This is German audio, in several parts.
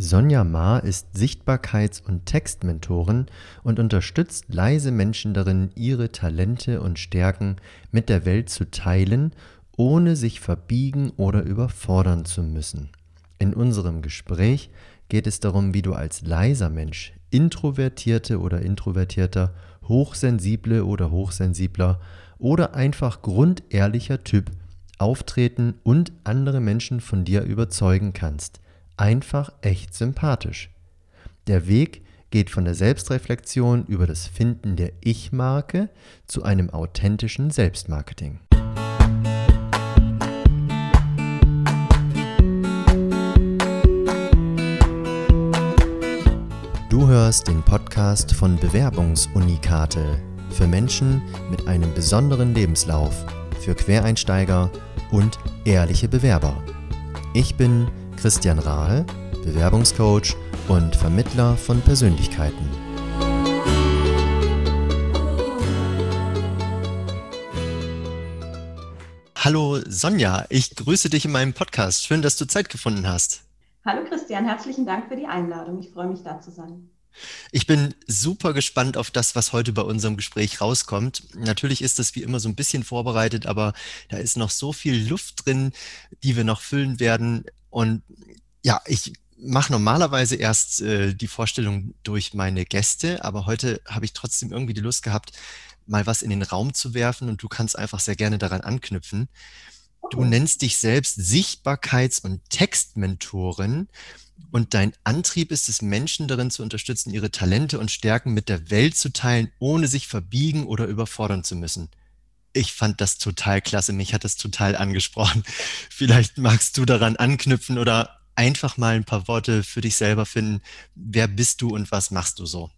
Sonja Ma ist Sichtbarkeits- und Textmentorin und unterstützt leise Menschen darin, ihre Talente und Stärken mit der Welt zu teilen, ohne sich verbiegen oder überfordern zu müssen. In unserem Gespräch geht es darum, wie du als leiser Mensch, introvertierte oder introvertierter, hochsensible oder hochsensibler oder einfach grundehrlicher Typ auftreten und andere Menschen von dir überzeugen kannst – einfach echt sympathisch. Der Weg geht von der Selbstreflexion über das Finden der Ich-Marke zu einem authentischen Selbstmarketing. Du hörst den Podcast von Bewerbungsunikate für Menschen mit einem besonderen Lebenslauf, für Quereinsteiger und ehrliche Bewerber. Ich bin Christian Rahl, Bewerbungscoach und Vermittler von Persönlichkeiten. Hallo Sonja, ich grüße dich in meinem Podcast. Schön, dass du Zeit gefunden hast. Hallo Christian, herzlichen Dank für die Einladung. Ich freue mich da zu sein. Ich bin super gespannt auf das, was heute bei unserem Gespräch rauskommt. Natürlich ist das wie immer so ein bisschen vorbereitet, aber da ist noch so viel Luft drin, die wir noch füllen werden. Und ja, ich mache normalerweise erst äh, die Vorstellung durch meine Gäste, aber heute habe ich trotzdem irgendwie die Lust gehabt, mal was in den Raum zu werfen und du kannst einfach sehr gerne daran anknüpfen. Du nennst dich selbst Sichtbarkeits- und Textmentorin und dein Antrieb ist es, Menschen darin zu unterstützen, ihre Talente und Stärken mit der Welt zu teilen, ohne sich verbiegen oder überfordern zu müssen ich fand das total klasse. Mich hat das total angesprochen. Vielleicht magst du daran anknüpfen oder einfach mal ein paar Worte für dich selber finden. Wer bist du und was machst du so?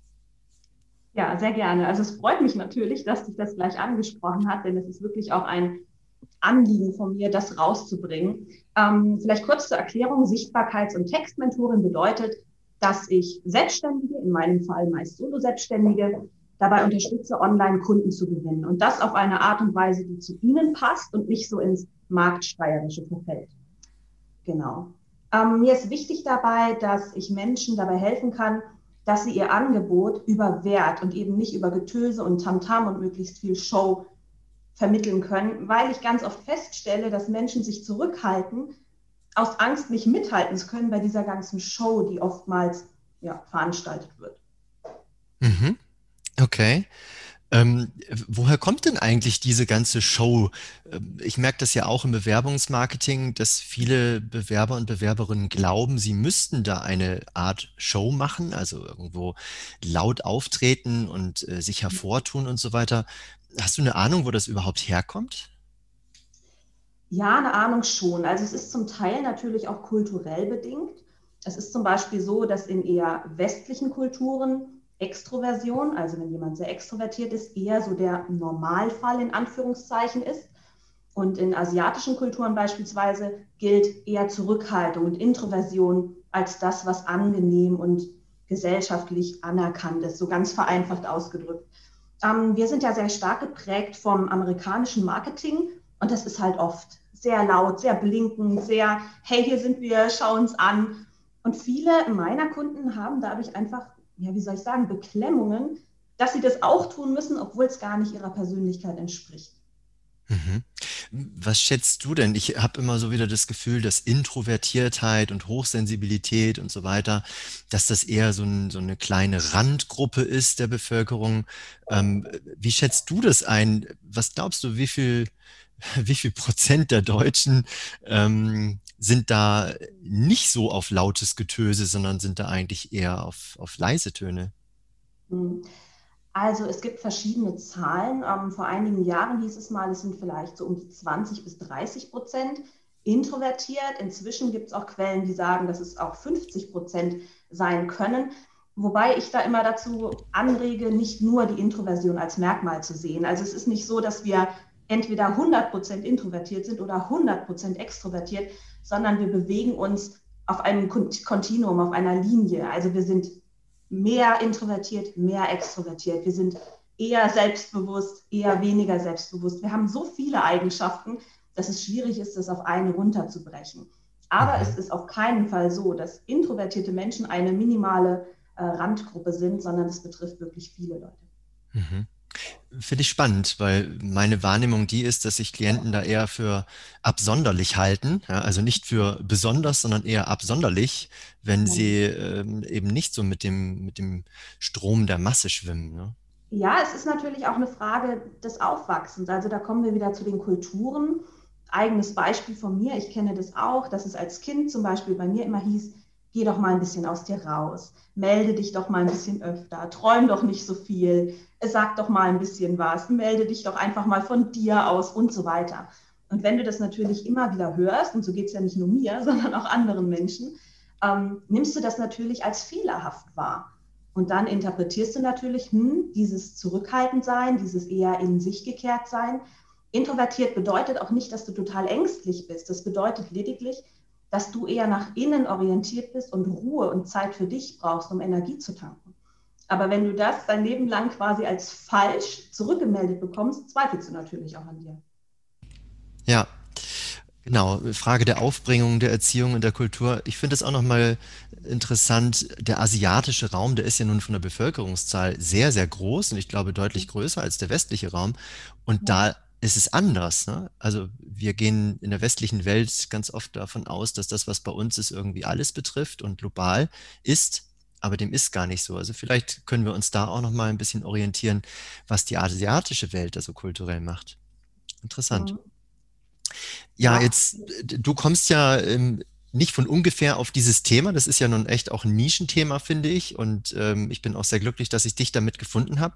Ja, sehr gerne. Also es freut mich natürlich, dass dich das gleich angesprochen hat, denn es ist wirklich auch ein Anliegen von mir, das rauszubringen. Ähm, vielleicht kurz zur Erklärung. Sichtbarkeits- und Textmentorin bedeutet, dass ich Selbstständige, in meinem Fall meist Solo-Selbstständige, dabei unterstütze, Online-Kunden zu gewinnen. Und das auf eine Art und Weise, die zu Ihnen passt und nicht so ins Marktsteuerische verfällt. Genau. Ähm, mir ist wichtig dabei, dass ich Menschen dabei helfen kann, dass sie ihr Angebot über Wert und eben nicht über Getöse und Tamtam und möglichst viel Show vermitteln können, weil ich ganz oft feststelle, dass Menschen sich zurückhalten, aus Angst nicht mithalten zu können bei dieser ganzen Show, die oftmals ja, veranstaltet wird. Mhm. Okay. Ähm, woher kommt denn eigentlich diese ganze Show? Ähm, ich merke das ja auch im Bewerbungsmarketing, dass viele Bewerber und Bewerberinnen glauben, sie müssten da eine Art Show machen, also irgendwo laut auftreten und äh, sich hervortun und so weiter. Hast du eine Ahnung, wo das überhaupt herkommt? Ja, eine Ahnung schon. Also es ist zum Teil natürlich auch kulturell bedingt. Es ist zum Beispiel so, dass in eher westlichen Kulturen Extroversion, also wenn jemand sehr extrovertiert ist, eher so der Normalfall in Anführungszeichen ist. Und in asiatischen Kulturen beispielsweise gilt eher Zurückhaltung und Introversion als das, was angenehm und gesellschaftlich anerkannt ist, so ganz vereinfacht ausgedrückt. Ähm, wir sind ja sehr stark geprägt vom amerikanischen Marketing und das ist halt oft sehr laut, sehr blinkend, sehr, hey, hier sind wir, schau uns an. Und viele meiner Kunden haben dadurch einfach ja, wie soll ich sagen, Beklemmungen, dass sie das auch tun müssen, obwohl es gar nicht ihrer Persönlichkeit entspricht. Mhm. Was schätzt du denn? Ich habe immer so wieder das Gefühl, dass Introvertiertheit und Hochsensibilität und so weiter, dass das eher so, ein, so eine kleine Randgruppe ist der Bevölkerung. Ähm, wie schätzt du das ein? Was glaubst du, wie viel, wie viel Prozent der Deutschen ähm, sind da nicht so auf lautes Getöse, sondern sind da eigentlich eher auf, auf leise Töne? Hm. Also es gibt verschiedene Zahlen. Ähm, vor einigen Jahren hieß es mal, es sind vielleicht so um die 20 bis 30 Prozent introvertiert. Inzwischen gibt es auch Quellen, die sagen, dass es auch 50 Prozent sein können. Wobei ich da immer dazu anrege, nicht nur die Introversion als Merkmal zu sehen. Also es ist nicht so, dass wir entweder 100 Prozent introvertiert sind oder 100 Prozent extrovertiert, sondern wir bewegen uns auf einem Kontinuum, auf einer Linie. Also wir sind mehr introvertiert, mehr extrovertiert. Wir sind eher selbstbewusst, eher weniger selbstbewusst. Wir haben so viele Eigenschaften, dass es schwierig ist, das auf eine runterzubrechen. Aber mhm. es ist auf keinen Fall so, dass introvertierte Menschen eine minimale äh, Randgruppe sind, sondern es betrifft wirklich viele Leute. Mhm. Finde ich spannend, weil meine Wahrnehmung die ist, dass sich Klienten da eher für absonderlich halten, ja, also nicht für besonders, sondern eher absonderlich, wenn ja. sie ähm, eben nicht so mit dem, mit dem Strom der Masse schwimmen. Ne? Ja, es ist natürlich auch eine Frage des Aufwachsens. Also da kommen wir wieder zu den Kulturen. Eigenes Beispiel von mir, ich kenne das auch, dass es als Kind zum Beispiel bei mir immer hieß, geh doch mal ein bisschen aus dir raus, melde dich doch mal ein bisschen öfter, träum doch nicht so viel, sag doch mal ein bisschen was, melde dich doch einfach mal von dir aus und so weiter. Und wenn du das natürlich immer wieder hörst, und so geht es ja nicht nur mir, sondern auch anderen Menschen, ähm, nimmst du das natürlich als fehlerhaft wahr. Und dann interpretierst du natürlich, hm, dieses Zurückhaltendsein, dieses eher in sich gekehrt sein. Introvertiert bedeutet auch nicht, dass du total ängstlich bist. Das bedeutet lediglich, dass du eher nach innen orientiert bist und Ruhe und Zeit für dich brauchst, um Energie zu tanken. Aber wenn du das dein Leben lang quasi als falsch zurückgemeldet bekommst, zweifelst du natürlich auch an dir. Ja, genau. Frage der Aufbringung, der Erziehung und der Kultur. Ich finde es auch nochmal interessant. Der asiatische Raum, der ist ja nun von der Bevölkerungszahl sehr, sehr groß und ich glaube deutlich größer als der westliche Raum. Und ja. da ist es anders. Ne? Also wir gehen in der westlichen Welt ganz oft davon aus, dass das, was bei uns ist, irgendwie alles betrifft und global ist, aber dem ist gar nicht so. Also vielleicht können wir uns da auch noch mal ein bisschen orientieren, was die asiatische Welt da so kulturell macht. Interessant. Mhm. Ja, jetzt, du kommst ja nicht von ungefähr auf dieses Thema. Das ist ja nun echt auch ein Nischenthema, finde ich. Und ähm, ich bin auch sehr glücklich, dass ich dich damit gefunden habe.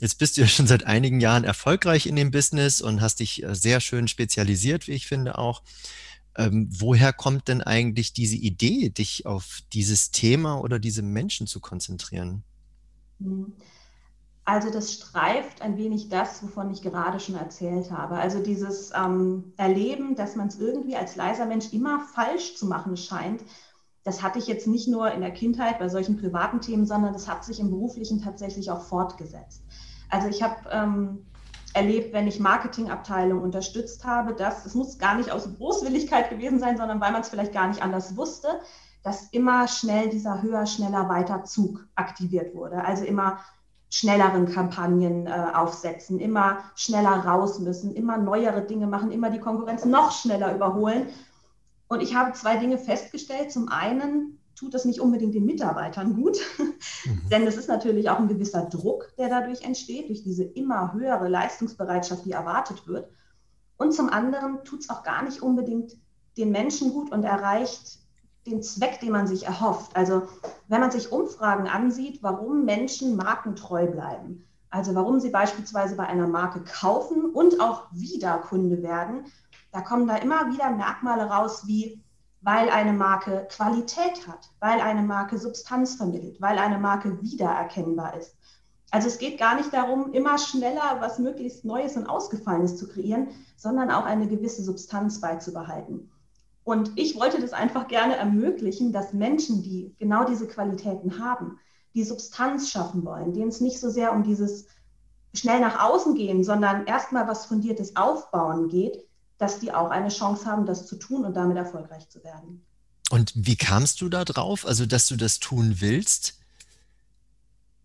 Jetzt bist du ja schon seit einigen Jahren erfolgreich in dem Business und hast dich äh, sehr schön spezialisiert, wie ich finde auch. Ähm, woher kommt denn eigentlich diese Idee, dich auf dieses Thema oder diese Menschen zu konzentrieren? Mhm. Also das streift ein wenig das, wovon ich gerade schon erzählt habe. Also dieses ähm, Erleben, dass man es irgendwie als leiser Mensch immer falsch zu machen scheint, das hatte ich jetzt nicht nur in der Kindheit bei solchen privaten Themen, sondern das hat sich im beruflichen tatsächlich auch fortgesetzt. Also ich habe ähm, erlebt, wenn ich Marketingabteilungen unterstützt habe, dass es muss gar nicht aus Großwilligkeit gewesen sein, sondern weil man es vielleicht gar nicht anders wusste, dass immer schnell dieser höher, schneller, weiter Zug aktiviert wurde. Also immer schnelleren Kampagnen äh, aufsetzen, immer schneller raus müssen, immer neuere Dinge machen, immer die Konkurrenz noch schneller überholen. Und ich habe zwei Dinge festgestellt. Zum einen tut das nicht unbedingt den Mitarbeitern gut, mhm. denn es ist natürlich auch ein gewisser Druck, der dadurch entsteht, durch diese immer höhere Leistungsbereitschaft, die erwartet wird. Und zum anderen tut es auch gar nicht unbedingt den Menschen gut und erreicht den Zweck, den man sich erhofft. Also wenn man sich Umfragen ansieht, warum Menschen markentreu bleiben, also warum sie beispielsweise bei einer Marke kaufen und auch wieder Kunde werden, da kommen da immer wieder Merkmale raus wie, weil eine Marke Qualität hat, weil eine Marke Substanz vermittelt, weil eine Marke wiedererkennbar ist. Also es geht gar nicht darum, immer schneller was möglichst Neues und Ausgefallenes zu kreieren, sondern auch eine gewisse Substanz beizubehalten. Und ich wollte das einfach gerne ermöglichen, dass Menschen, die genau diese Qualitäten haben, die Substanz schaffen wollen, denen es nicht so sehr um dieses schnell nach außen gehen, sondern erstmal was Fundiertes aufbauen geht, dass die auch eine Chance haben, das zu tun und damit erfolgreich zu werden. Und wie kamst du da drauf, also dass du das tun willst?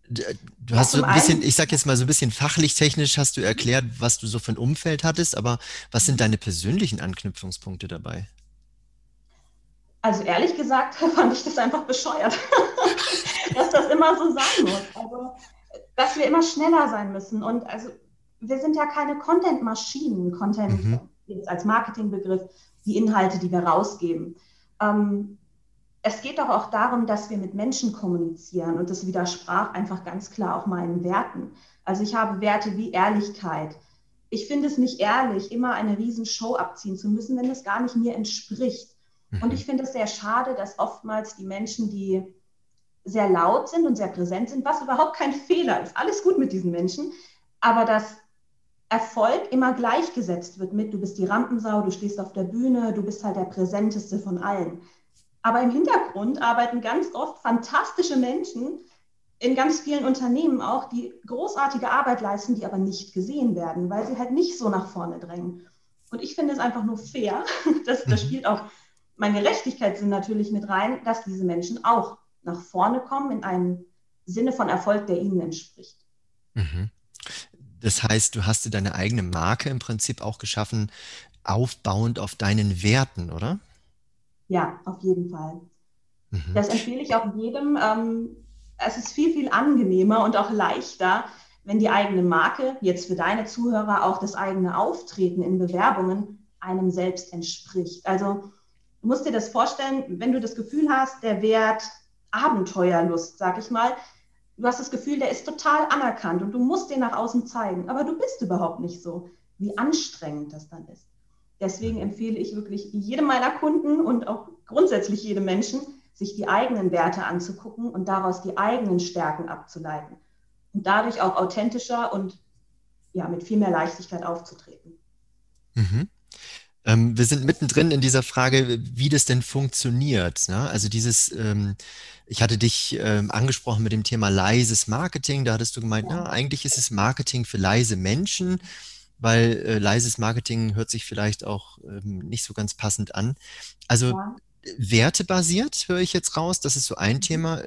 Du hast ja, so ein bisschen, ich sag jetzt mal so ein bisschen fachlich technisch hast du erklärt, was du so für ein Umfeld hattest, aber was sind deine persönlichen Anknüpfungspunkte dabei? Also ehrlich gesagt fand ich das einfach bescheuert, dass das immer so sein muss. Also, dass wir immer schneller sein müssen. Und also wir sind ja keine Content-Maschinen, Content, mhm. jetzt als Marketingbegriff, die Inhalte, die wir rausgeben. Ähm, es geht doch auch darum, dass wir mit Menschen kommunizieren und das widersprach einfach ganz klar auch meinen Werten. Also ich habe Werte wie Ehrlichkeit. Ich finde es nicht ehrlich, immer eine Riesenshow abziehen zu müssen, wenn es gar nicht mir entspricht. Und ich finde es sehr schade, dass oftmals die Menschen, die sehr laut sind und sehr präsent sind, was überhaupt kein Fehler ist, alles gut mit diesen Menschen, aber dass Erfolg immer gleichgesetzt wird mit, du bist die Rampensau, du stehst auf der Bühne, du bist halt der präsenteste von allen. Aber im Hintergrund arbeiten ganz oft fantastische Menschen in ganz vielen Unternehmen auch, die großartige Arbeit leisten, die aber nicht gesehen werden, weil sie halt nicht so nach vorne drängen. Und ich finde es einfach nur fair, dass das mhm. spielt auch mein Gerechtigkeitssinn natürlich mit rein, dass diese Menschen auch nach vorne kommen in einem Sinne von Erfolg, der ihnen entspricht. Mhm. Das heißt, du hast dir deine eigene Marke im Prinzip auch geschaffen, aufbauend auf deinen Werten, oder? Ja, auf jeden Fall. Mhm. Das empfehle ich auch jedem. Ähm, es ist viel, viel angenehmer und auch leichter, wenn die eigene Marke, jetzt für deine Zuhörer auch das eigene Auftreten in Bewerbungen, einem selbst entspricht. Also du musst dir das vorstellen, wenn du das Gefühl hast, der Wert Abenteuerlust, sag ich mal, du hast das Gefühl, der ist total anerkannt und du musst den nach außen zeigen, aber du bist überhaupt nicht so, wie anstrengend das dann ist. Deswegen empfehle ich wirklich jedem meiner Kunden und auch grundsätzlich jedem Menschen, sich die eigenen Werte anzugucken und daraus die eigenen Stärken abzuleiten und dadurch auch authentischer und ja, mit viel mehr Leichtigkeit aufzutreten. Mhm. Ähm, wir sind mittendrin in dieser Frage, wie das denn funktioniert. Ne? Also dieses, ähm, ich hatte dich ähm, angesprochen mit dem Thema leises Marketing. Da hattest du gemeint, na, eigentlich ist es Marketing für leise Menschen, weil äh, leises Marketing hört sich vielleicht auch ähm, nicht so ganz passend an. Also ja. wertebasiert höre ich jetzt raus. Das ist so ein mhm. Thema.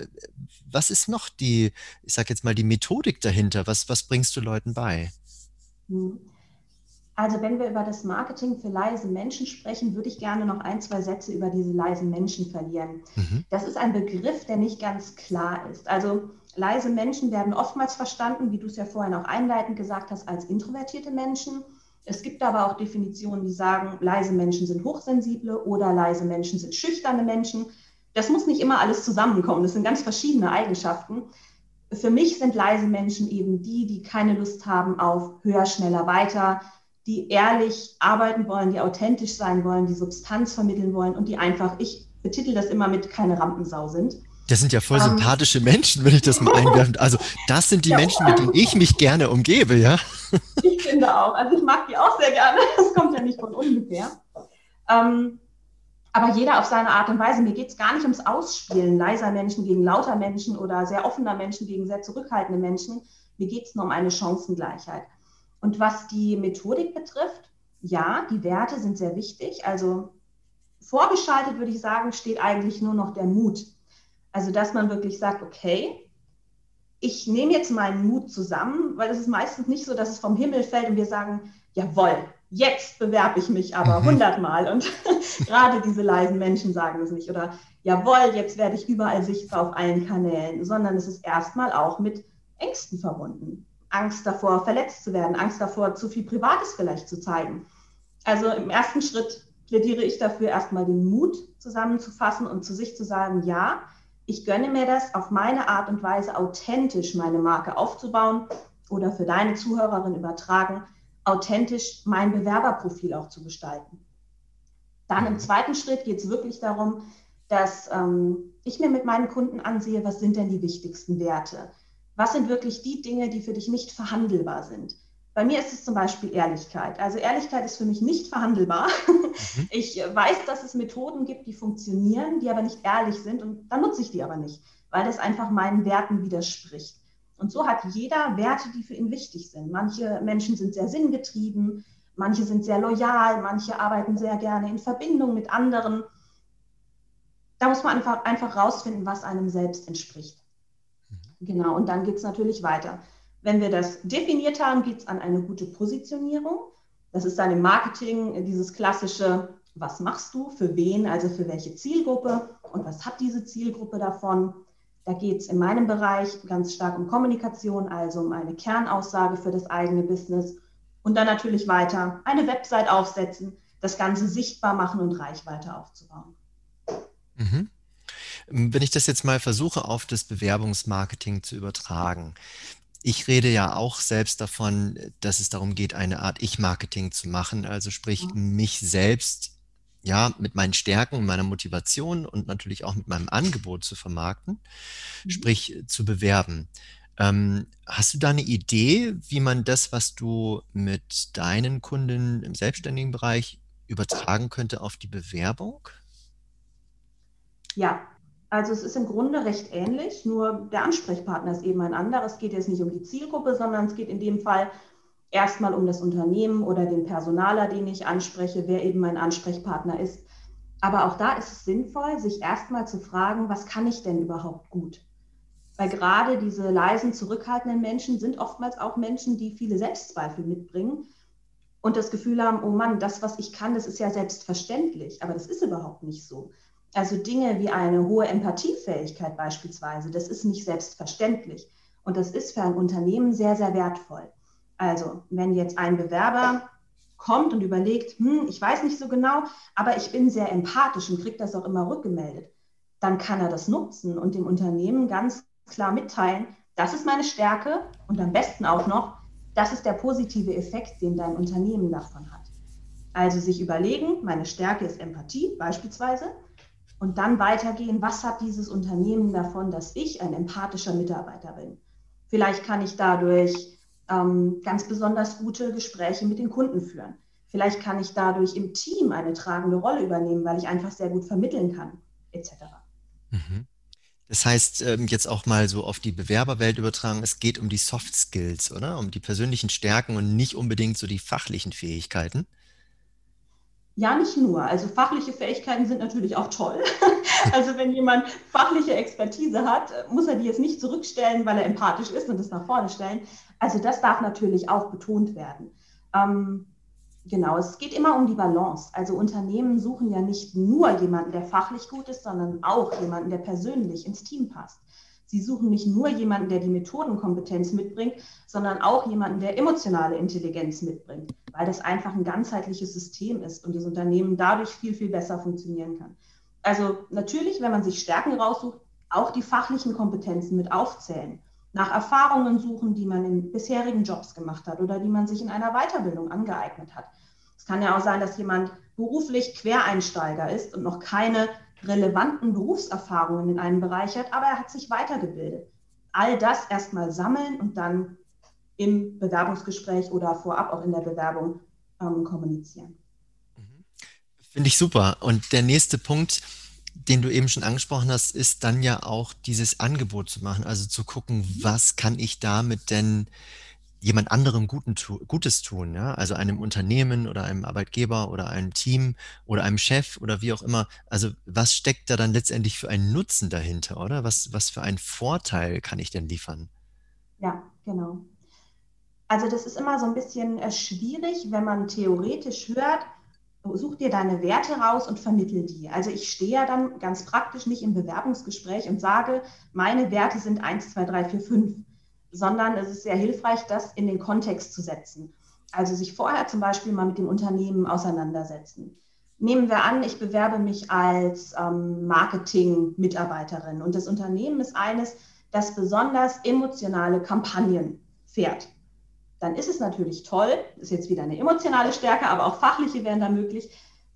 Was ist noch die, ich sage jetzt mal, die Methodik dahinter? Was, was bringst du Leuten bei? Mhm. Also wenn wir über das Marketing für leise Menschen sprechen, würde ich gerne noch ein, zwei Sätze über diese leisen Menschen verlieren. Mhm. Das ist ein Begriff, der nicht ganz klar ist. Also leise Menschen werden oftmals verstanden, wie du es ja vorhin auch einleitend gesagt hast, als introvertierte Menschen. Es gibt aber auch Definitionen, die sagen, leise Menschen sind hochsensible oder leise Menschen sind schüchterne Menschen. Das muss nicht immer alles zusammenkommen. Das sind ganz verschiedene Eigenschaften. Für mich sind leise Menschen eben die, die keine Lust haben auf höher, schneller, weiter, die ehrlich arbeiten wollen, die authentisch sein wollen, die Substanz vermitteln wollen und die einfach, ich betitel das immer mit, keine Rampensau sind. Das sind ja voll um, ähm. sympathische Menschen, wenn ich das mal einwerfen. Also das sind die ja, Menschen, mit denen ich mich gerne umgebe, ja? Ich finde auch. Also ich mag die auch sehr gerne. Das kommt ja nicht von ungefähr. Ähm, aber jeder auf seine Art und Weise. Mir geht es gar nicht ums Ausspielen leiser Menschen gegen lauter Menschen oder sehr offener Menschen gegen sehr zurückhaltende Menschen. Mir geht es nur um eine Chancengleichheit. Und was die Methodik betrifft, ja, die Werte sind sehr wichtig. Also vorgeschaltet würde ich sagen, steht eigentlich nur noch der Mut. Also, dass man wirklich sagt, okay, ich nehme jetzt meinen Mut zusammen, weil es ist meistens nicht so, dass es vom Himmel fällt und wir sagen, jawohl, jetzt bewerbe ich mich aber mhm. hundertmal. Und gerade diese leisen Menschen sagen es nicht. Oder jawohl, jetzt werde ich überall sichtbar auf allen Kanälen, sondern es ist erstmal auch mit Ängsten verbunden. Angst davor, verletzt zu werden, Angst davor, zu viel Privates vielleicht zu zeigen. Also im ersten Schritt plädiere ich dafür, erstmal den Mut zusammenzufassen und zu sich zu sagen, ja, ich gönne mir das, auf meine Art und Weise authentisch meine Marke aufzubauen oder für deine Zuhörerin übertragen, authentisch mein Bewerberprofil auch zu gestalten. Dann im zweiten Schritt geht es wirklich darum, dass ähm, ich mir mit meinen Kunden ansehe, was sind denn die wichtigsten Werte? Was sind wirklich die Dinge, die für dich nicht verhandelbar sind. Bei mir ist es zum Beispiel Ehrlichkeit. Also Ehrlichkeit ist für mich nicht verhandelbar. Mhm. Ich weiß, dass es Methoden gibt, die funktionieren, die aber nicht ehrlich sind und dann nutze ich die aber nicht, weil das einfach meinen Werten widerspricht. Und so hat jeder Werte, die für ihn wichtig sind. Manche Menschen sind sehr sinngetrieben, manche sind sehr loyal, manche arbeiten sehr gerne in Verbindung mit anderen. Da muss man einfach, einfach rausfinden, was einem selbst entspricht. Genau, und dann geht es natürlich weiter. Wenn wir das definiert haben, geht es an eine gute Positionierung. Das ist dann im Marketing dieses klassische, was machst du, für wen, also für welche Zielgruppe und was hat diese Zielgruppe davon. Da geht es in meinem Bereich ganz stark um Kommunikation, also um eine Kernaussage für das eigene Business und dann natürlich weiter eine Website aufsetzen, das Ganze sichtbar machen und Reichweite aufzubauen. Mhm. Wenn ich das jetzt mal versuche, auf das Bewerbungsmarketing zu übertragen. Ich rede ja auch selbst davon, dass es darum geht, eine Art Ich-Marketing zu machen, also sprich mhm. mich selbst ja, mit meinen Stärken meiner Motivation und natürlich auch mit meinem Angebot zu vermarkten, mhm. sprich zu bewerben. Ähm, hast du da eine Idee, wie man das, was du mit deinen Kunden im selbstständigen Bereich übertragen könnte auf die Bewerbung? Ja, also es ist im Grunde recht ähnlich, nur der Ansprechpartner ist eben ein anderer. Es geht jetzt nicht um die Zielgruppe, sondern es geht in dem Fall erstmal um das Unternehmen oder den Personaler, den ich anspreche, wer eben mein Ansprechpartner ist. Aber auch da ist es sinnvoll, sich erstmal zu fragen, was kann ich denn überhaupt gut? Weil gerade diese leisen, zurückhaltenden Menschen sind oftmals auch Menschen, die viele Selbstzweifel mitbringen und das Gefühl haben, oh Mann, das, was ich kann, das ist ja selbstverständlich. Aber das ist überhaupt nicht so. Also Dinge wie eine hohe Empathiefähigkeit beispielsweise, das ist nicht selbstverständlich. Und das ist für ein Unternehmen sehr, sehr wertvoll. Also wenn jetzt ein Bewerber kommt und überlegt, hm, ich weiß nicht so genau, aber ich bin sehr empathisch und kriege das auch immer rückgemeldet, dann kann er das nutzen und dem Unternehmen ganz klar mitteilen, das ist meine Stärke und am besten auch noch, das ist der positive Effekt, den dein Unternehmen davon hat. Also sich überlegen, meine Stärke ist Empathie beispielsweise und dann weitergehen, was hat dieses Unternehmen davon, dass ich ein empathischer Mitarbeiter bin. Vielleicht kann ich dadurch ähm, ganz besonders gute Gespräche mit den Kunden führen. Vielleicht kann ich dadurch im Team eine tragende Rolle übernehmen, weil ich einfach sehr gut vermitteln kann, etc. Mhm. Das heißt, ähm, jetzt auch mal so auf die Bewerberwelt übertragen, es geht um die Soft Skills, oder? Um die persönlichen Stärken und nicht unbedingt so die fachlichen Fähigkeiten. Ja, nicht nur. Also fachliche Fähigkeiten sind natürlich auch toll. also wenn jemand fachliche Expertise hat, muss er die jetzt nicht zurückstellen, weil er empathisch ist und das nach vorne stellen. Also das darf natürlich auch betont werden. Ähm, genau, es geht immer um die Balance. Also Unternehmen suchen ja nicht nur jemanden, der fachlich gut ist, sondern auch jemanden, der persönlich ins Team passt. Sie suchen nicht nur jemanden, der die Methodenkompetenz mitbringt, sondern auch jemanden, der emotionale Intelligenz mitbringt, weil das einfach ein ganzheitliches System ist und das Unternehmen dadurch viel, viel besser funktionieren kann. Also natürlich, wenn man sich Stärken raussucht, auch die fachlichen Kompetenzen mit aufzählen, nach Erfahrungen suchen, die man in bisherigen Jobs gemacht hat oder die man sich in einer Weiterbildung angeeignet hat. Es kann ja auch sein, dass jemand beruflich Quereinsteiger ist und noch keine relevanten Berufserfahrungen in einem Bereich hat, aber er hat sich weitergebildet. All das erstmal sammeln und dann im Bewerbungsgespräch oder vorab auch in der Bewerbung ähm, kommunizieren. Mhm. Finde ich super. Und der nächste Punkt, den du eben schon angesprochen hast, ist dann ja auch dieses Angebot zu machen, also zu gucken, was kann ich damit denn jemand anderem Guten, Gutes tun, ja? also einem Unternehmen oder einem Arbeitgeber oder einem Team oder einem Chef oder wie auch immer. Also was steckt da dann letztendlich für einen Nutzen dahinter, oder? Was, was für einen Vorteil kann ich denn liefern? Ja, genau. Also das ist immer so ein bisschen äh, schwierig, wenn man theoretisch hört, such dir deine Werte raus und vermittel die. Also ich stehe ja dann ganz praktisch nicht im Bewerbungsgespräch und sage, meine Werte sind 1, 2, 3, 4, 5 sondern es ist sehr hilfreich, das in den Kontext zu setzen. Also sich vorher zum Beispiel mal mit dem Unternehmen auseinandersetzen. Nehmen wir an, ich bewerbe mich als ähm, Marketing-Mitarbeiterin und das Unternehmen ist eines, das besonders emotionale Kampagnen fährt. Dann ist es natürlich toll, ist jetzt wieder eine emotionale Stärke, aber auch fachliche wären da möglich,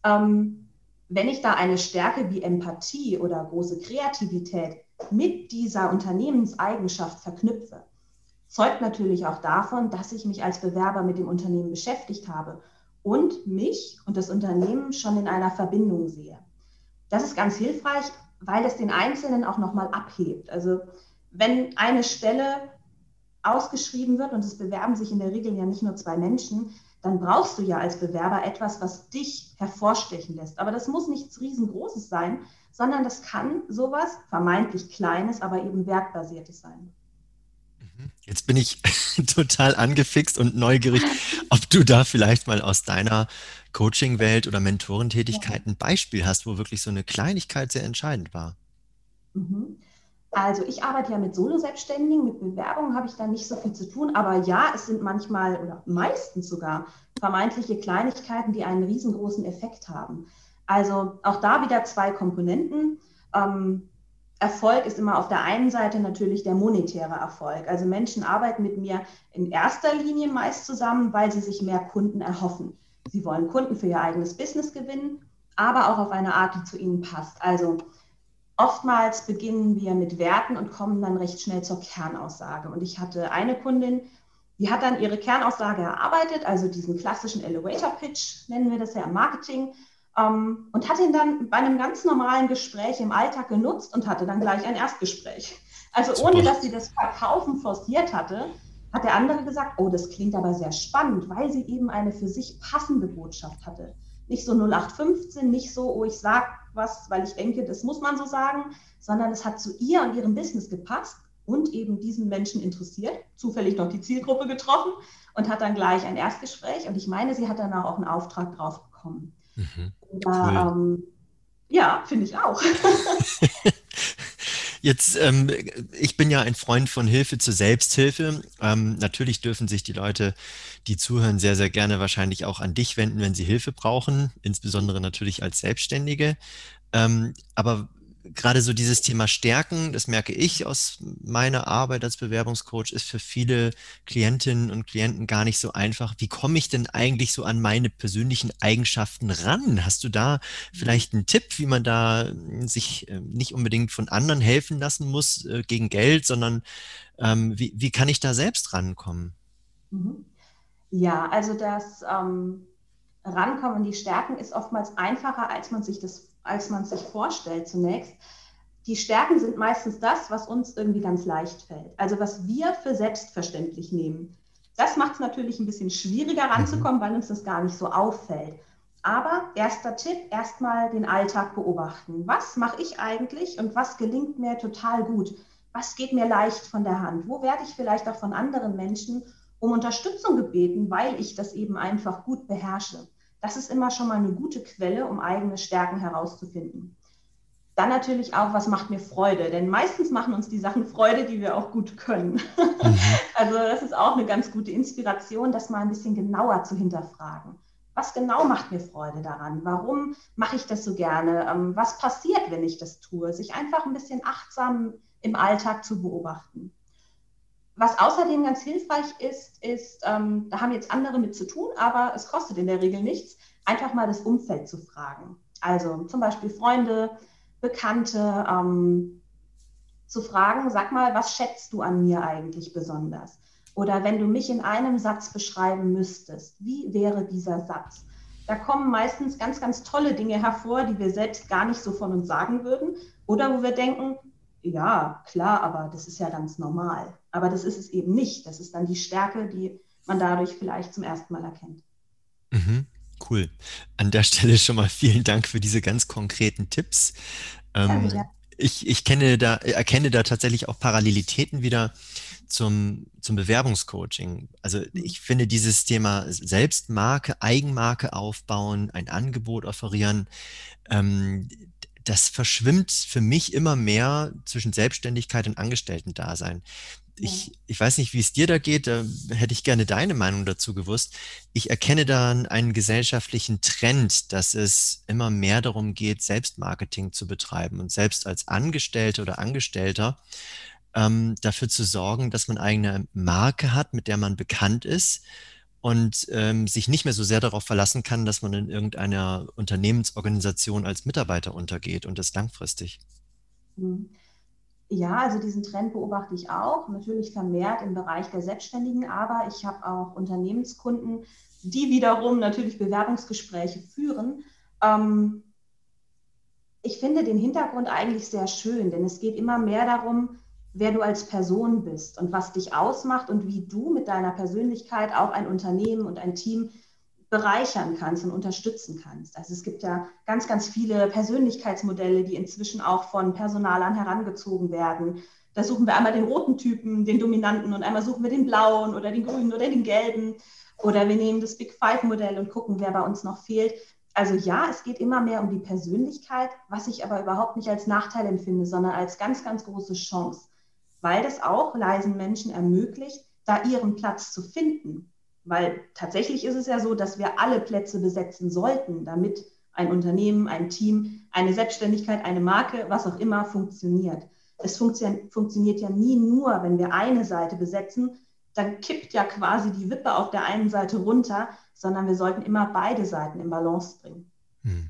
ähm, wenn ich da eine Stärke wie Empathie oder große Kreativität mit dieser Unternehmenseigenschaft verknüpfe zeugt natürlich auch davon, dass ich mich als Bewerber mit dem Unternehmen beschäftigt habe und mich und das Unternehmen schon in einer Verbindung sehe. Das ist ganz hilfreich, weil es den Einzelnen auch nochmal abhebt. Also wenn eine Stelle ausgeschrieben wird und es bewerben sich in der Regel ja nicht nur zwei Menschen, dann brauchst du ja als Bewerber etwas, was dich hervorstechen lässt. Aber das muss nichts riesengroßes sein, sondern das kann sowas vermeintlich Kleines, aber eben wertbasiertes sein. Jetzt bin ich total angefixt und neugierig, ob du da vielleicht mal aus deiner Coaching-Welt oder Mentorentätigkeit ein Beispiel hast, wo wirklich so eine Kleinigkeit sehr entscheidend war. Mhm. Also ich arbeite ja mit Solo-Selbstständigen, mit Bewerbungen habe ich da nicht so viel zu tun, aber ja, es sind manchmal oder meistens sogar vermeintliche Kleinigkeiten, die einen riesengroßen Effekt haben. Also auch da wieder zwei Komponenten. Ähm, Erfolg ist immer auf der einen Seite natürlich der monetäre Erfolg. Also Menschen arbeiten mit mir in erster Linie meist zusammen, weil sie sich mehr Kunden erhoffen. Sie wollen Kunden für ihr eigenes Business gewinnen, aber auch auf eine Art, die zu ihnen passt. Also oftmals beginnen wir mit Werten und kommen dann recht schnell zur Kernaussage. Und ich hatte eine Kundin, die hat dann ihre Kernaussage erarbeitet, also diesen klassischen Elevator Pitch nennen wir das ja im Marketing ähm, und hat ihn dann bei einem ganz normalen Gespräch im Alltag genutzt und hatte dann gleich ein Erstgespräch. Also Super. ohne dass sie das Verkaufen forciert hatte, hat der andere gesagt, oh, das klingt aber sehr spannend, weil sie eben eine für sich passende Botschaft hatte. Nicht so 0815, nicht so, oh, ich sag was, weil ich denke, das muss man so sagen, sondern es hat zu ihr und ihrem Business gepasst und eben diesen Menschen interessiert, zufällig noch die Zielgruppe getroffen und hat dann gleich ein Erstgespräch. Und ich meine, sie hat danach auch einen Auftrag drauf bekommen. Mhm, da, cool. ähm, ja, finde ich auch. Jetzt, ähm, ich bin ja ein Freund von Hilfe zur Selbsthilfe. Ähm, natürlich dürfen sich die Leute, die zuhören, sehr, sehr gerne wahrscheinlich auch an dich wenden, wenn sie Hilfe brauchen, insbesondere natürlich als Selbstständige. Ähm, aber gerade so dieses Thema Stärken, das merke ich aus meiner Arbeit als Bewerbungscoach, ist für viele Klientinnen und Klienten gar nicht so einfach. Wie komme ich denn eigentlich so an meine persönlichen Eigenschaften ran? Hast du da vielleicht einen Tipp, wie man da hm, sich ähm, nicht unbedingt von anderen helfen lassen muss äh, gegen Geld, sondern ähm, wie, wie kann ich da selbst rankommen? Mhm. Ja, also das ähm, Rankommen an die Stärken ist oftmals einfacher, als man sich das als man sich vorstellt zunächst. Die Stärken sind meistens das, was uns irgendwie ganz leicht fällt. Also was wir für selbstverständlich nehmen. Das macht es natürlich ein bisschen schwieriger ranzukommen, weil uns das gar nicht so auffällt. Aber erster Tipp, erstmal den Alltag beobachten. Was mache ich eigentlich und was gelingt mir total gut? Was geht mir leicht von der Hand? Wo werde ich vielleicht auch von anderen Menschen um Unterstützung gebeten, weil ich das eben einfach gut beherrsche? Das ist immer schon mal eine gute Quelle, um eigene Stärken herauszufinden. Dann natürlich auch, was macht mir Freude? Denn meistens machen uns die Sachen Freude, die wir auch gut können. Mhm. Also das ist auch eine ganz gute Inspiration, das mal ein bisschen genauer zu hinterfragen. Was genau macht mir Freude daran? Warum mache ich das so gerne? Ähm, was passiert, wenn ich das tue? Sich einfach ein bisschen achtsam im Alltag zu beobachten. Was außerdem ganz hilfreich ist, ist, ähm, da haben jetzt andere mit zu tun, aber es kostet in der Regel nichts, einfach mal das Umfeld zu fragen. Also zum Beispiel Freunde, Bekannte, ähm, zu fragen, sag mal, was schätzt du an mir eigentlich besonders? Oder wenn du mich in einem Satz beschreiben müsstest, wie wäre dieser Satz? Da kommen meistens ganz, ganz tolle Dinge hervor, die wir selbst gar nicht so von uns sagen würden. Oder wo wir denken, ja, klar, aber das ist ja ganz normal. Aber das ist es eben nicht. Das ist dann die Stärke, die man dadurch vielleicht zum ersten Mal erkennt. Mhm, cool. An der Stelle schon mal vielen Dank für diese ganz konkreten Tipps. Ähm, ja, ich, ich kenne da, erkenne da tatsächlich auch Parallelitäten wieder zum, zum Bewerbungscoaching. Also mhm. ich finde dieses Thema Selbstmarke, Eigenmarke aufbauen, ein Angebot offerieren, ähm, das verschwimmt für mich immer mehr zwischen Selbstständigkeit und Angestellten-Dasein. Ich, ich weiß nicht, wie es dir da geht, da hätte ich gerne deine Meinung dazu gewusst. Ich erkenne da einen gesellschaftlichen Trend, dass es immer mehr darum geht, Selbstmarketing zu betreiben und selbst als Angestellte oder Angestellter ähm, dafür zu sorgen, dass man eigene Marke hat, mit der man bekannt ist und ähm, sich nicht mehr so sehr darauf verlassen kann, dass man in irgendeiner Unternehmensorganisation als Mitarbeiter untergeht und das langfristig. Mhm. Ja, also diesen Trend beobachte ich auch, natürlich vermehrt im Bereich der Selbstständigen, aber ich habe auch Unternehmenskunden, die wiederum natürlich Bewerbungsgespräche führen. Ähm, ich finde den Hintergrund eigentlich sehr schön, denn es geht immer mehr darum, wer du als Person bist und was dich ausmacht und wie du mit deiner Persönlichkeit auch ein Unternehmen und ein Team bereichern kannst und unterstützen kannst. Also es gibt ja ganz, ganz viele Persönlichkeitsmodelle, die inzwischen auch von Personalern herangezogen werden. Da suchen wir einmal den roten Typen, den dominanten, und einmal suchen wir den blauen oder den grünen oder den gelben. Oder wir nehmen das Big Five-Modell und gucken, wer bei uns noch fehlt. Also ja, es geht immer mehr um die Persönlichkeit, was ich aber überhaupt nicht als Nachteil empfinde, sondern als ganz, ganz große Chance weil das auch leisen Menschen ermöglicht, da ihren Platz zu finden. Weil tatsächlich ist es ja so, dass wir alle Plätze besetzen sollten, damit ein Unternehmen, ein Team, eine Selbstständigkeit, eine Marke, was auch immer funktioniert. Es funktioniert ja nie nur, wenn wir eine Seite besetzen, dann kippt ja quasi die Wippe auf der einen Seite runter, sondern wir sollten immer beide Seiten in Balance bringen. Hm.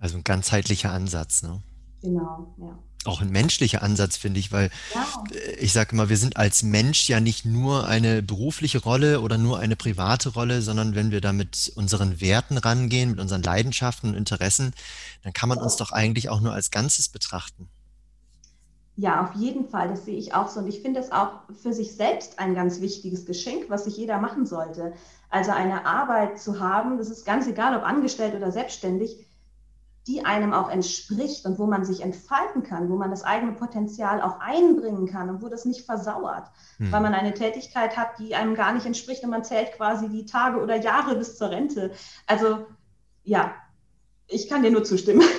Also ein ganzheitlicher Ansatz, ne? Genau, ja auch ein menschlicher Ansatz, finde ich, weil ja. Äh, ich sage immer, wir sind als Mensch ja nicht nur eine berufliche Rolle oder nur eine private Rolle, sondern wenn wir da mit unseren Werten rangehen, mit unseren Leidenschaften und Interessen, dann kann man uns doch eigentlich auch nur als Ganzes betrachten. Ja, auf jeden Fall. Das sehe ich auch so. Und ich finde es auch für sich selbst ein ganz wichtiges Geschenk, was sich jeder machen sollte. Also eine Arbeit zu haben, das ist ganz egal, ob angestellt oder selbstständig, die einem auch entspricht und wo man sich entfalten kann, wo man das eigene Potenzial auch einbringen kann und wo das nicht versauert, hm. weil man eine Tätigkeit hat, die einem gar nicht entspricht und man zählt quasi die Tage oder Jahre bis zur Rente. Also ja, ich kann dir nur zustimmen.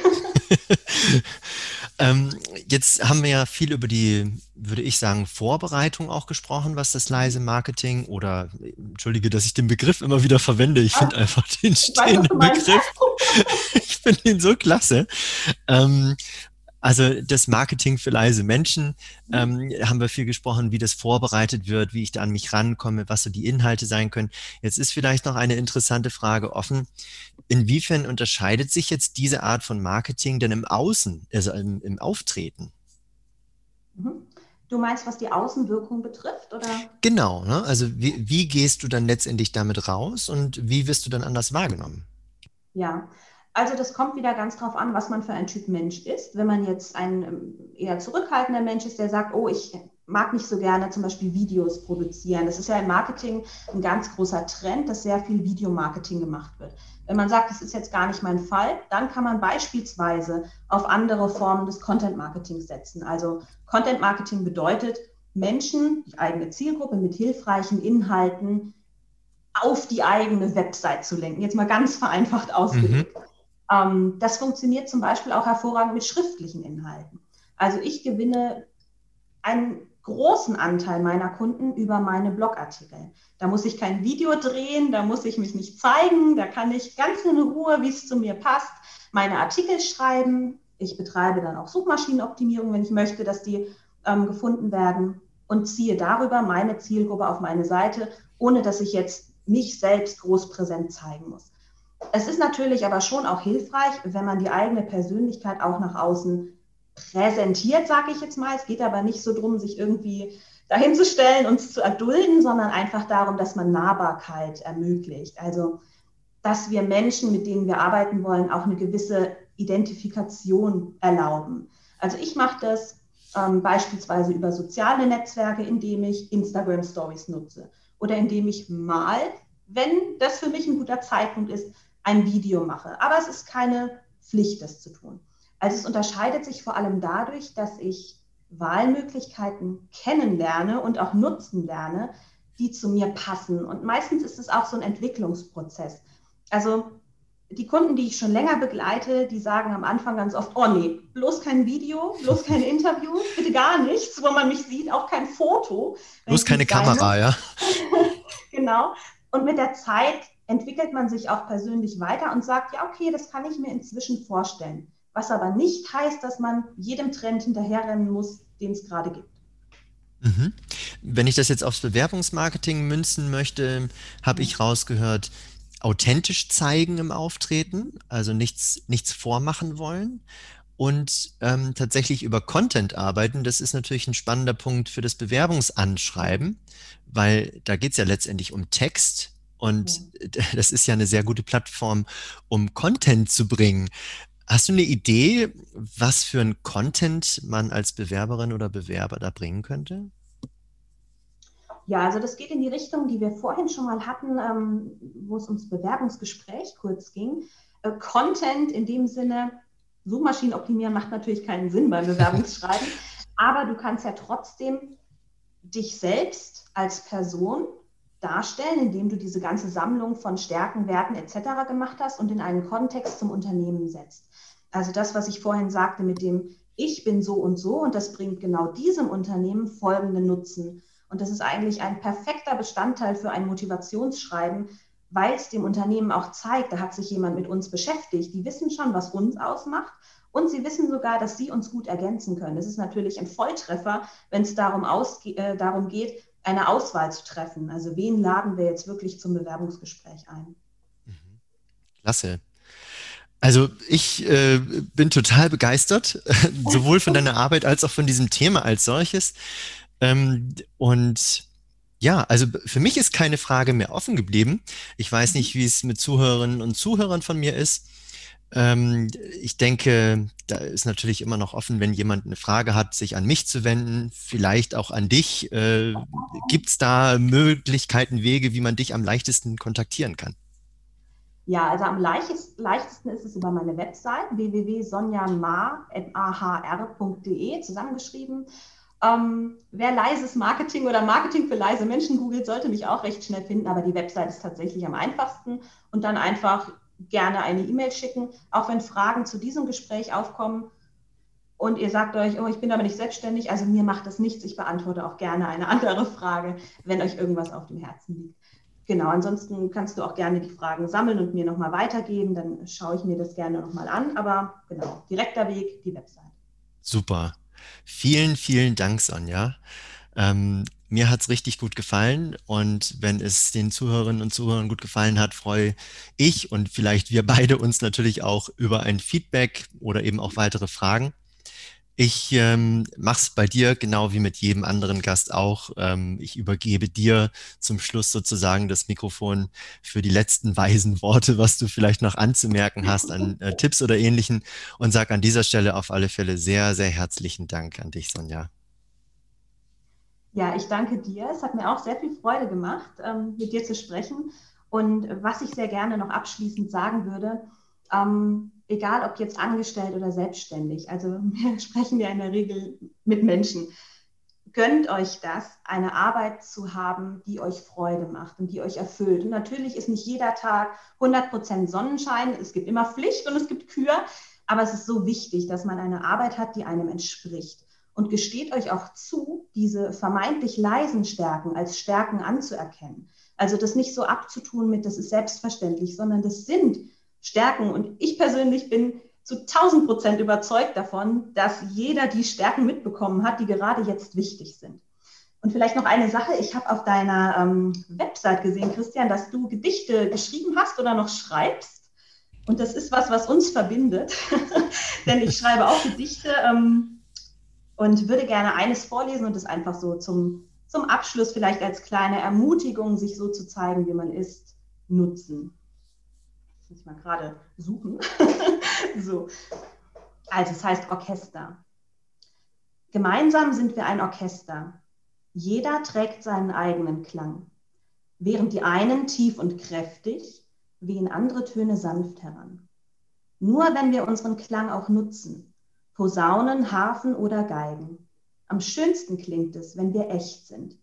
ähm, jetzt haben wir ja viel über die, würde ich sagen, Vorbereitung auch gesprochen, was das leise Marketing oder, entschuldige, dass ich den Begriff immer wieder verwende. Ich finde ah, einfach den stehenden Begriff. ich finde ihn so klasse. Ähm, also das Marketing für leise Menschen ähm, haben wir viel gesprochen, wie das vorbereitet wird, wie ich da an mich rankomme, was so die Inhalte sein können. Jetzt ist vielleicht noch eine interessante Frage offen. Inwiefern unterscheidet sich jetzt diese Art von Marketing denn im Außen, also im, im Auftreten? Mhm. Du meinst, was die Außenwirkung betrifft, oder? Genau, ne? also wie, wie gehst du dann letztendlich damit raus und wie wirst du dann anders wahrgenommen? Ja, also das kommt wieder ganz drauf an, was man für ein Typ Mensch ist. Wenn man jetzt ein ähm, eher zurückhaltender Mensch ist, der sagt, oh, ich mag nicht so gerne zum Beispiel Videos produzieren. Das ist ja im Marketing ein ganz großer Trend, dass sehr viel Videomarketing gemacht wird. Wenn man sagt, das ist jetzt gar nicht mein Fall, dann kann man beispielsweise auf andere Formen des Content Marketings setzen. Also Content Marketing bedeutet, Menschen, die eigene Zielgruppe mit hilfreichen Inhalten auf die eigene Website zu lenken. Jetzt mal ganz vereinfacht ausgedrückt. Mhm. Ähm, das funktioniert zum Beispiel auch hervorragend mit schriftlichen Inhalten. Also ich gewinne einen großen Anteil meiner Kunden über meine Blogartikel. Da muss ich kein Video drehen, da muss ich mich nicht zeigen, da kann ich ganz in Ruhe, wie es zu mir passt, meine Artikel schreiben. Ich betreibe dann auch Suchmaschinenoptimierung, wenn ich möchte, dass die ähm, gefunden werden und ziehe darüber meine Zielgruppe auf meine Seite, ohne dass ich jetzt mich selbst groß präsent zeigen muss. Es ist natürlich aber schon auch hilfreich, wenn man die eigene Persönlichkeit auch nach außen präsentiert, sage ich jetzt mal. Es geht aber nicht so darum, sich irgendwie dahinzustellen, uns zu erdulden, sondern einfach darum, dass man Nahbarkeit ermöglicht. Also, dass wir Menschen, mit denen wir arbeiten wollen, auch eine gewisse Identifikation erlauben. Also ich mache das ähm, beispielsweise über soziale Netzwerke, indem ich Instagram Stories nutze oder indem ich mal, wenn das für mich ein guter Zeitpunkt ist, ein Video mache. Aber es ist keine Pflicht, das zu tun. Also es unterscheidet sich vor allem dadurch, dass ich Wahlmöglichkeiten kennenlerne und auch nutzen lerne, die zu mir passen. Und meistens ist es auch so ein Entwicklungsprozess. Also die Kunden, die ich schon länger begleite, die sagen am Anfang ganz oft, oh nee, bloß kein Video, bloß keine Interviews, bitte gar nichts, wo man mich sieht, auch kein Foto. Bloß keine Kamera, ja. genau. Und mit der Zeit entwickelt man sich auch persönlich weiter und sagt, ja, okay, das kann ich mir inzwischen vorstellen. Was aber nicht heißt, dass man jedem Trend hinterherrennen muss, den es gerade gibt. Mhm. Wenn ich das jetzt aufs Bewerbungsmarketing münzen möchte, habe ich rausgehört, authentisch zeigen im Auftreten, also nichts, nichts vormachen wollen und ähm, tatsächlich über Content arbeiten. Das ist natürlich ein spannender Punkt für das Bewerbungsanschreiben, weil da geht es ja letztendlich um Text und das ist ja eine sehr gute Plattform, um Content zu bringen. Hast du eine Idee, was für ein Content man als Bewerberin oder Bewerber da bringen könnte? Ja, also das geht in die Richtung, die wir vorhin schon mal hatten, ähm, wo es ums Bewerbungsgespräch kurz ging. Äh, Content in dem Sinne, Suchmaschinen optimieren macht natürlich keinen Sinn beim Bewerbungsschreiben, aber du kannst ja trotzdem dich selbst als Person darstellen, indem du diese ganze Sammlung von Stärken, Werten etc. gemacht hast und in einen Kontext zum Unternehmen setzt. Also das, was ich vorhin sagte mit dem Ich bin so und so und das bringt genau diesem Unternehmen folgenden Nutzen. Und das ist eigentlich ein perfekter Bestandteil für ein Motivationsschreiben, weil es dem Unternehmen auch zeigt, da hat sich jemand mit uns beschäftigt. Die wissen schon, was uns ausmacht und sie wissen sogar, dass sie uns gut ergänzen können. Das ist natürlich ein Volltreffer, wenn es darum, äh, darum geht, eine Auswahl zu treffen. Also wen laden wir jetzt wirklich zum Bewerbungsgespräch ein? Mhm. Klasse. Also ich äh, bin total begeistert, sowohl von deiner Arbeit als auch von diesem Thema als solches. Ähm, und ja, also für mich ist keine Frage mehr offen geblieben. Ich weiß nicht, wie es mit Zuhörerinnen und Zuhörern von mir ist. Ähm, ich denke, da ist natürlich immer noch offen, wenn jemand eine Frage hat, sich an mich zu wenden, vielleicht auch an dich. Äh, Gibt es da Möglichkeiten, Wege, wie man dich am leichtesten kontaktieren kann? Ja, also am leichtesten ist es über meine Website www.sonjamar.de zusammengeschrieben. Ähm, wer leises Marketing oder Marketing für leise Menschen googelt, sollte mich auch recht schnell finden, aber die Website ist tatsächlich am einfachsten und dann einfach gerne eine E-Mail schicken, auch wenn Fragen zu diesem Gespräch aufkommen und ihr sagt euch, oh, ich bin aber nicht selbstständig, also mir macht das nichts, ich beantworte auch gerne eine andere Frage, wenn euch irgendwas auf dem Herzen liegt. Genau, ansonsten kannst du auch gerne die Fragen sammeln und mir nochmal weitergeben, dann schaue ich mir das gerne nochmal an, aber genau, direkter Weg, die Website. Super. Vielen, vielen Dank, Sonja. Ähm, mir hat es richtig gut gefallen und wenn es den Zuhörerinnen und Zuhörern gut gefallen hat, freue ich und vielleicht wir beide uns natürlich auch über ein Feedback oder eben auch weitere Fragen. Ich ähm, mache es bei dir genau wie mit jedem anderen Gast auch. Ähm, ich übergebe dir zum Schluss sozusagen das Mikrofon für die letzten weisen Worte, was du vielleicht noch anzumerken hast an äh, Tipps oder ähnlichen und sag an dieser Stelle auf alle Fälle sehr, sehr herzlichen Dank an dich, Sonja. Ja, ich danke dir. Es hat mir auch sehr viel Freude gemacht, ähm, mit dir zu sprechen. Und was ich sehr gerne noch abschließend sagen würde, ähm, egal ob jetzt angestellt oder selbstständig, also wir sprechen ja in der Regel mit Menschen, gönnt euch das, eine Arbeit zu haben, die euch Freude macht und die euch erfüllt. Und natürlich ist nicht jeder Tag 100% Sonnenschein, es gibt immer Pflicht und es gibt Kür, aber es ist so wichtig, dass man eine Arbeit hat, die einem entspricht. Und gesteht euch auch zu, diese vermeintlich leisen Stärken als Stärken anzuerkennen. Also das nicht so abzutun mit, das ist selbstverständlich, sondern das sind Stärken. Und ich persönlich bin zu 1000 Prozent überzeugt davon, dass jeder die Stärken mitbekommen hat, die gerade jetzt wichtig sind. Und vielleicht noch eine Sache. Ich habe auf deiner ähm, Website gesehen, Christian, dass du Gedichte geschrieben hast oder noch schreibst. Und das ist was, was uns verbindet. Denn ich schreibe auch Gedichte ähm, und würde gerne eines vorlesen und es einfach so zum, zum Abschluss vielleicht als kleine Ermutigung, sich so zu zeigen, wie man ist, nutzen muss ich mal gerade suchen. so. Also es heißt Orchester. Gemeinsam sind wir ein Orchester. Jeder trägt seinen eigenen Klang. Während die einen tief und kräftig, wehen andere Töne sanft heran. Nur wenn wir unseren Klang auch nutzen, Posaunen, Harfen oder Geigen. Am schönsten klingt es, wenn wir echt sind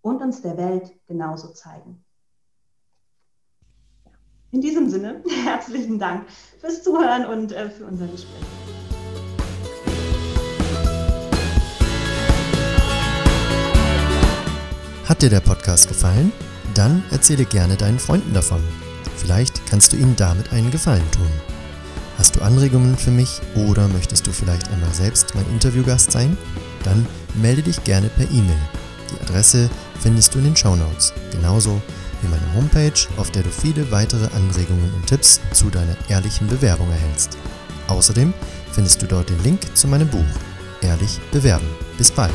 und uns der Welt genauso zeigen. In diesem Sinne, herzlichen Dank fürs Zuhören und äh, für unser Gespräch. Hat dir der Podcast gefallen? Dann erzähle gerne deinen Freunden davon. Vielleicht kannst du ihnen damit einen Gefallen tun. Hast du Anregungen für mich oder möchtest du vielleicht einmal selbst mein Interviewgast sein? Dann melde dich gerne per E-Mail. Die Adresse findest du in den Show Notes. Genauso wie meine Homepage, auf der du viele weitere Anregungen und Tipps zu deiner ehrlichen Bewerbung erhältst. Außerdem findest du dort den Link zu meinem Buch Ehrlich bewerben. Bis bald!